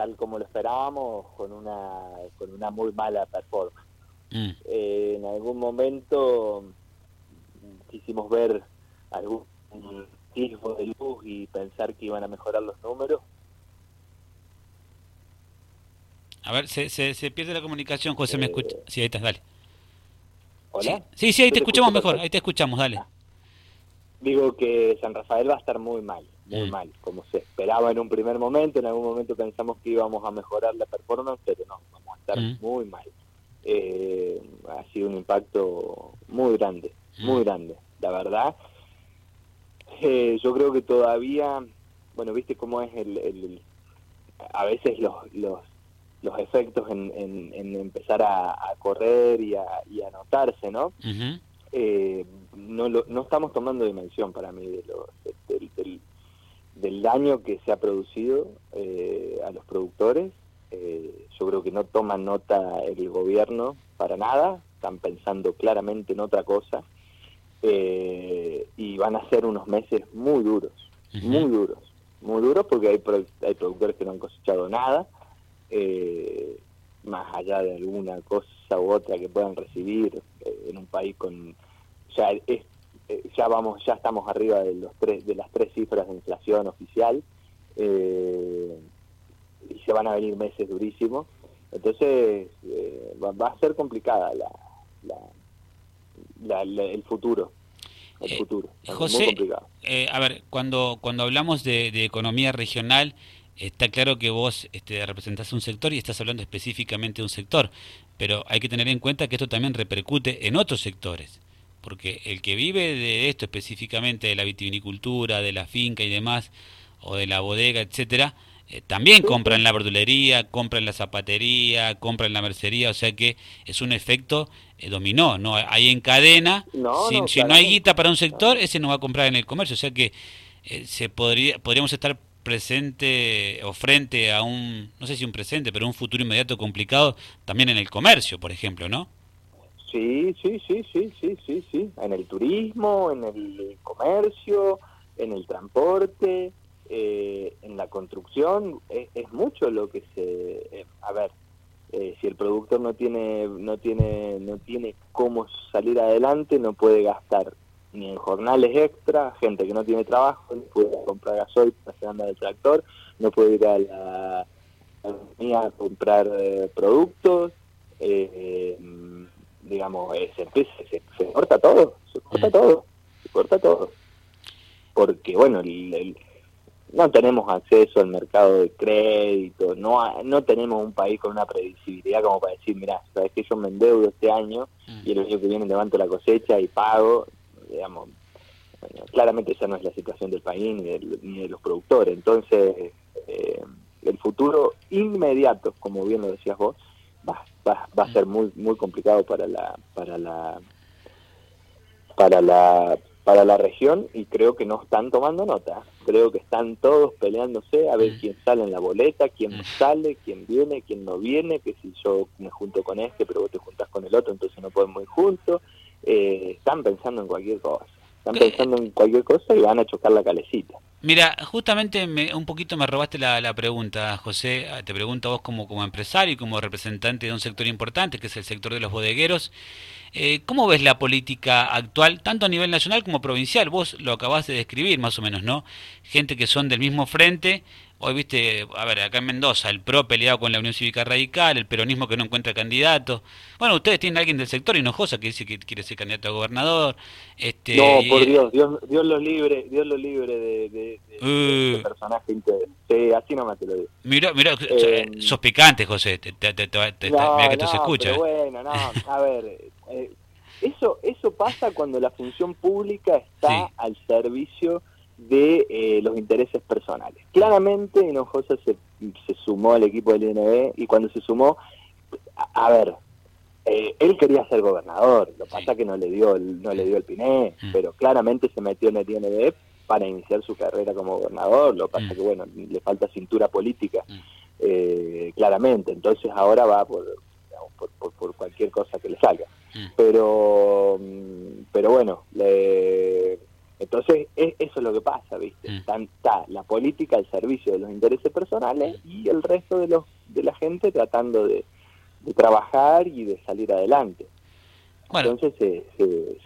tal como lo esperábamos, con una, con una muy mala performance. Mm. Eh, en algún momento quisimos ver algún tipo de luz y pensar que iban a mejorar los números. A ver, se, se, se pierde la comunicación, José, ¿me Eh, escucha? Sí, ahí estás, dale. ¿Hola? Sí, sí, ahí te escuchamos escucho mejor, ahí te escuchamos, dale. Digo que San Rafael va a estar muy mal, muy Mm. mal, como se esperaba en un primer momento, en algún momento pensamos que íbamos a mejorar la performance, pero no, vamos a estar Mm. muy mal. Eh, ha sido un impacto muy grande, muy Mm. grande, la verdad. Eh, yo creo que todavía, bueno, viste cómo es el, el- a veces los, los, los efectos en, en- en empezar a, a correr y a, y a notarse, ¿no? Eh, no, lo- no estamos tomando dimensión para mí de lo- de- del- del daño que se ha producido eh, a los productores. Eh, yo creo que no toman nota el gobierno para nada, están pensando claramente en otra cosa eh, y van a ser unos meses muy duros, muy duros, muy duros porque hay, pro- hay productores que no han cosechado nada, eh, más allá de alguna cosa u otra que puedan recibir eh, en un país con ya es, eh, ya vamos ya estamos arriba de los tres de las tres cifras de inflación oficial eh, y se van a venir meses durísimos. Entonces eh, va, va a ser complicada la, la- la- la- el futuro el Eh, futuro. José, muy complicado. Eh, a ver, cuando, cuando hablamos de, de economía regional, está claro que vos este, representás un sector y estás hablando específicamente de un sector, pero hay que tener en cuenta que esto también repercute en otros sectores, porque el que vive de esto específicamente, de la vitivinicultura, de la finca y demás, o de la bodega, etcétera, eh, también compra en la verdulería, compra en la zapatería, compra en la mercería, o sea que es un efecto eh, dominó, ¿no? Hay en cadena, No, si, no, si no hay guita para un sector, ese no va a comprar en el comercio, o sea que eh, se podría podríamos estar presente o frente a un, no sé si un presente, pero un futuro inmediato complicado también en el comercio, por ejemplo, ¿no? Sí, sí, sí, sí, sí, sí, sí. En el turismo, en el comercio, en el transporte, eh, en la construcción, es, es mucho lo que se. eh, a ver, eh, si el productor no tiene, no tiene, no tiene cómo salir adelante, no puede gastar ni en jornales extra, gente que no tiene trabajo, no puede comprar gasoil para hacer andar el tractor, no puede ir a la, a comprar eh, productos. eh, mm, digamos, eh, se, empieza, se, se corta todo, se corta Mm. todo, se corta todo. Porque, bueno, el- el- no tenemos acceso al mercado de crédito, no no tenemos un país con una previsibilidad como para decir, mira, sabes que yo me endeudo este año y el año que viene levanto la cosecha y pago, digamos, bueno, claramente esa no es la situación del país ni, del- ni de los productores. Entonces, eh, el futuro inmediato, como bien lo decías vos, va, va, va a ser muy muy complicado para la para la para la para la región y creo que no están tomando nota. Creo que están todos peleándose a ver Mm. quién sale en la boleta, quién Mm. sale, quién viene, quién no viene, que si yo me junto con este, pero vos te juntás con el otro, entonces no podemos ir juntos. Eh, están pensando en cualquier cosa. Están pensando en cualquier cosa y van a chocar la calecita. Mira, justamente me- un poquito me robaste la, pregunta, José. Ah, Te pregunto a vos como, como empresario y como representante de un sector importante, que es el sector de los bodegueros. Eh, ¿Cómo ves la política actual, tanto a nivel nacional como provincial? Vos lo acabás de describir más o menos, ¿no? Gente que son del mismo frente. Hoy viste, a ver, acá en Mendoza, el PRO peleado con la Unión Cívica Radical, el peronismo que no encuentra candidato. Bueno, ustedes tienen a alguien del sector Hinojosa que dice que quiere ser candidato a gobernador. Este, no, y- por Dios, Dios, Dios lo libre, Dios lo libre de, de, de- Uh. ese personaje Sí, así nomás te lo digo. Mirá, mirá, Eh, sos picante, José. Te, te, te- No, mirá que esto se no, escucha. pero bueno, no, a ver, eh, eso, eso pasa cuando la función pública está Sí. al servicio de eh, los intereses personales. Claramente Hinojosa se, se sumó al equipo del INB y cuando se sumó, a, a ver, eh, él quería ser gobernador, lo que pasa que no le dio el, no le dio el piné, Mm. pero claramente se metió en el INB para iniciar su carrera como gobernador, lo que pasa Mm. que bueno, le falta cintura política, Mm. eh, claramente, entonces ahora va por, digamos, por, por, por cualquier cosa que le salga. Pero, pero bueno, le- Entonces, eso es lo que pasa, ¿viste? Mm. Está, la política al servicio de los intereses personales y el resto de los de la gente tratando de, trabajar y de salir adelante. Entonces se,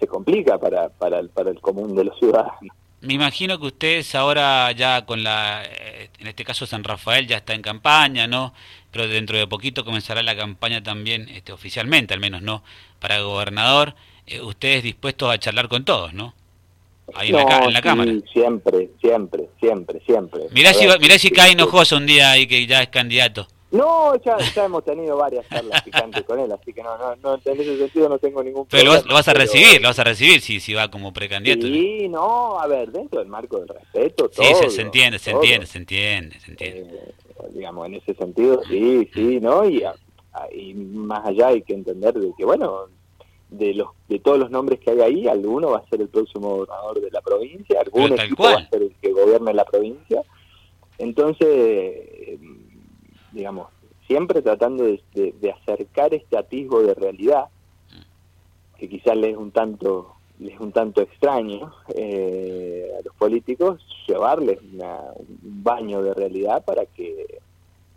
se, complica para, para, el, para el común de los ciudadanos. Me imagino que ustedes ahora ya con la, eh, en este caso San Rafael ya está en campaña, ¿no? Pero dentro de poquito comenzará la campaña también, este, oficialmente al menos, ¿no? Para gobernador, eh, ustedes dispuestos a charlar con todos, ¿no? Ahí en, la, en la Cámara. Siempre, siempre, siempre, siempre. Mirá si, mirá si cae enojoso un día ahí que ya es candidato. No, ya, ya hemos tenido varias charlas picantes con él, así que no, no, no, en ese sentido no tengo ningún problema. Pero lo vas, a recibir, lo vas a recibir si, si va como precandidato. Sí, no, a ver, dentro del marco del respeto, todo. Sí, se, entiende, se entiende, se entiende, se entiende. Eh, digamos, en ese sentido, sí, sí, ¿no? Y, y más allá hay que entender de que, bueno, de los de todos los nombres que hay ahí, alguno va a ser el próximo gobernador de la provincia, alguno va a ser el que gobierne la provincia. Entonces, digamos, siempre tratando de, acercar este atisbo de realidad, que quizás les es un tanto les es un tanto extraño eh, a los políticos llevarles un baño de realidad para que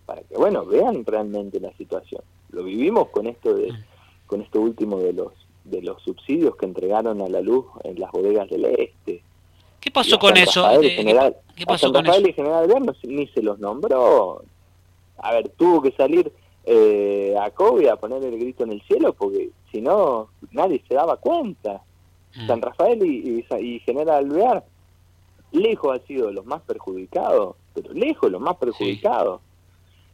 para que bueno vean realmente la situación. Lo vivimos con esto de con esto último de los de los subsidios que entregaron a la luz en las bodegas del este ¿Qué pasó con eso? ¿Qué pasó con eso? y General ni se los nombró a ver, tuvo que salir eh, a Kobe a poner el grito en el cielo porque si no, nadie se daba cuenta. Mm. San Rafael y, y, General Alvear, lejos ha sido los más perjudicados, pero lejos los más perjudicados.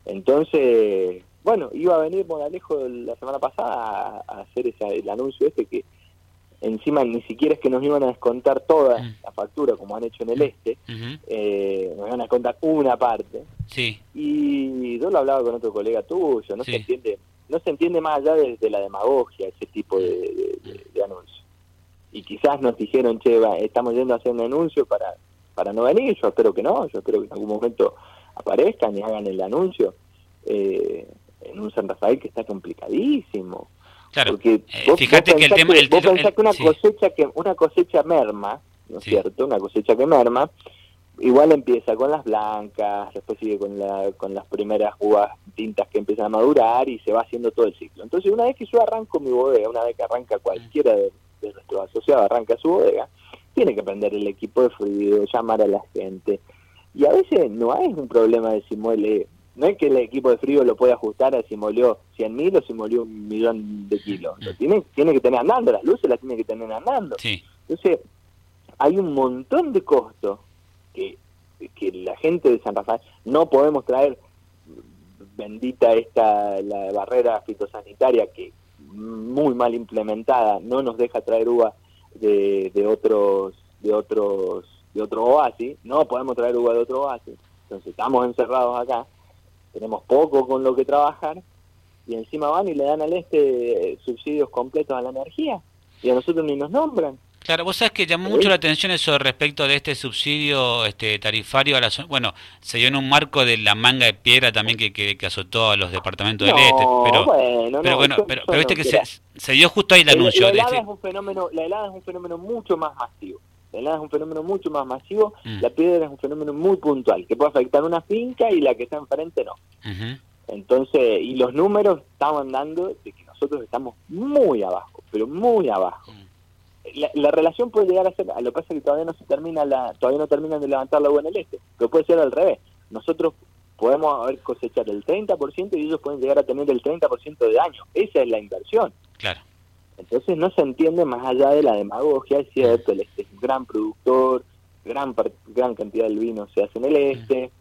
Entonces, bueno, iba a venir Moralejo la semana pasada a, hacer esa, el anuncio este que encima ni siquiera es que nos iban a descontar toda mm. la factura como han hecho en el mm. este, eh, nos iban a descontar una parte. Sí. Y yo lo hablaba con otro colega tuyo, no se entiende no se entiende más allá de, la demagogia ese tipo de, de, anuncios. Y quizás nos dijeron, che, estamos yendo a hacer un anuncio para, para no venir, yo espero que no, yo espero que en algún momento aparezcan y hagan el anuncio eh, en un San Rafael que está complicadísimo. Claro. Porque eh, fíjate que el tema... vos pensás que una cosecha que una cosecha merma, ¿no es cierto? Una cosecha que merma, igual empieza con las blancas, después sigue con, la, con las primeras uvas tintas que empiezan a madurar y se va haciendo todo el ciclo. Entonces, una vez que yo arranco mi bodega, una vez que arranca cualquiera de, nuestros asociados, arranca su bodega, tiene que prender el equipo de fluido, llamar a la gente. Y a veces no es un problema de si muele no es que el equipo de frío lo pueda ajustar a si molió 100.000 o si molió un millón de kilos. Lo tiene, tiene que tener andando, las luces las tiene que tener andando. Entonces, hay un montón de costos que, que la gente de San Rafael no podemos traer bendita esta la barrera fitosanitaria que muy mal implementada no nos deja traer uva de, de otros de otros de otro oasis no podemos traer uva de otro oasis entonces estamos encerrados acá tenemos poco con lo que trabajar y encima van y le dan al este subsidios completos a la energía y a nosotros ni nos nombran. Claro, vos sabés que llamó mucho la atención eso respecto de este subsidio este tarifario a la bueno, se dio en un marco de la manga de piedra también que, que, azotó a los departamentos del este, pero bueno, pero, bueno, pero, viste que se, se, dio justo ahí el, anuncio. La helada, es un fenómeno, la helada es un fenómeno mucho más masivo. Helada es un fenómeno mucho más masivo, mm. la piedra es un fenómeno muy puntual, que puede afectar una finca y la que está enfrente no. Entonces, y los números estaban dando de que nosotros estamos muy abajo, pero muy abajo. Mm. La, relación puede llegar a ser, a lo que pasa es que todavía no se termina la, todavía no terminan de levantar la en el este, pero puede ser al revés. Nosotros podemos haber cosechar el 30% y ellos pueden llegar a tener el 30% de daño. Esa es la inversión. Claro. Entonces no se entiende más allá de la demagogia, es cierto, el este es un gran productor, gran, gran cantidad del vino se hace en el este,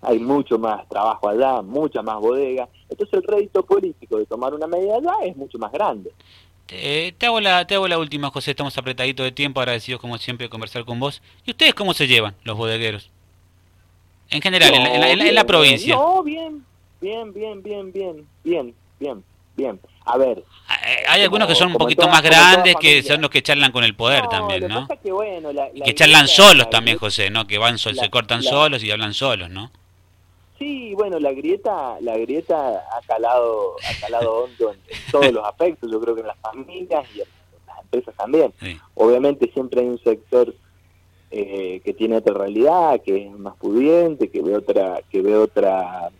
hay mucho más trabajo allá, mucha más bodega, entonces el rédito político de tomar una medida allá es mucho más grande. Eh, te, hago la, te hago la última, José, estamos apretaditos de tiempo, agradecidos como siempre de conversar con vos. ¿Y ustedes cómo se llevan, los bodegueros? En general, en, la, en, la, en, la, provincia. No, bien, bien, bien, bien, bien, bien, bien. bien a ver. Eh, hay algunos que son un poquito más grandes que son los que charlan con el poder también, ¿no? Que, bueno, y que charlan solos también, José, ¿no? Que van se cortan solos y hablan solos, ¿no? Sí, bueno, la grieta, la grieta ha calado, ha calado hondo en, todos los aspectos, yo creo que en las familias y en las empresas también. Obviamente siempre hay un sector eh, que tiene otra realidad, que es más pudiente, que ve otra, que ve otra,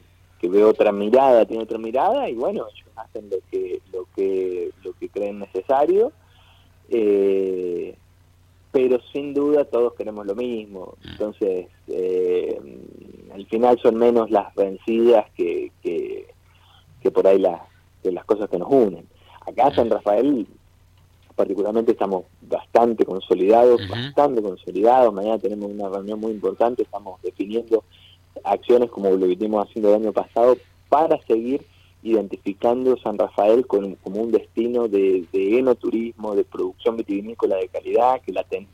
que ve otra mirada, tiene otra mirada, y bueno, ellos hacen lo que, lo que, lo que creen necesario. Eh, pero sin duda todos queremos lo mismo. Entonces, eh, al final son menos las vencidas que, que, por ahí las, las cosas que nos unen. Acá San Rafael, particularmente, estamos bastante consolidados, bastante consolidados. Mañana tenemos una reunión muy importante, estamos definiendo acciones como lo que hicimos haciendo el año pasado para seguir identificando San Rafael como, un destino de, de, enoturismo, de producción vitivinícola de calidad, que la tenemos.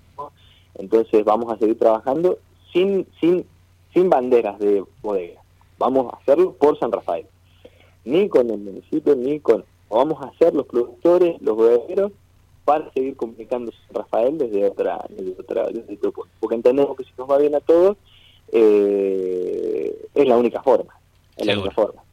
Entonces vamos a seguir trabajando sin, sin, sin banderas de bodega. Vamos a hacerlo por San Rafael. Ni con el municipio, ni con... Vamos a hacer los productores, los bodegueros, para seguir comunicando San Rafael desde otra, desde otra, desde otro punto. Porque entendemos que si nos va bien a todos, eh, es la única forma. Es la única forma.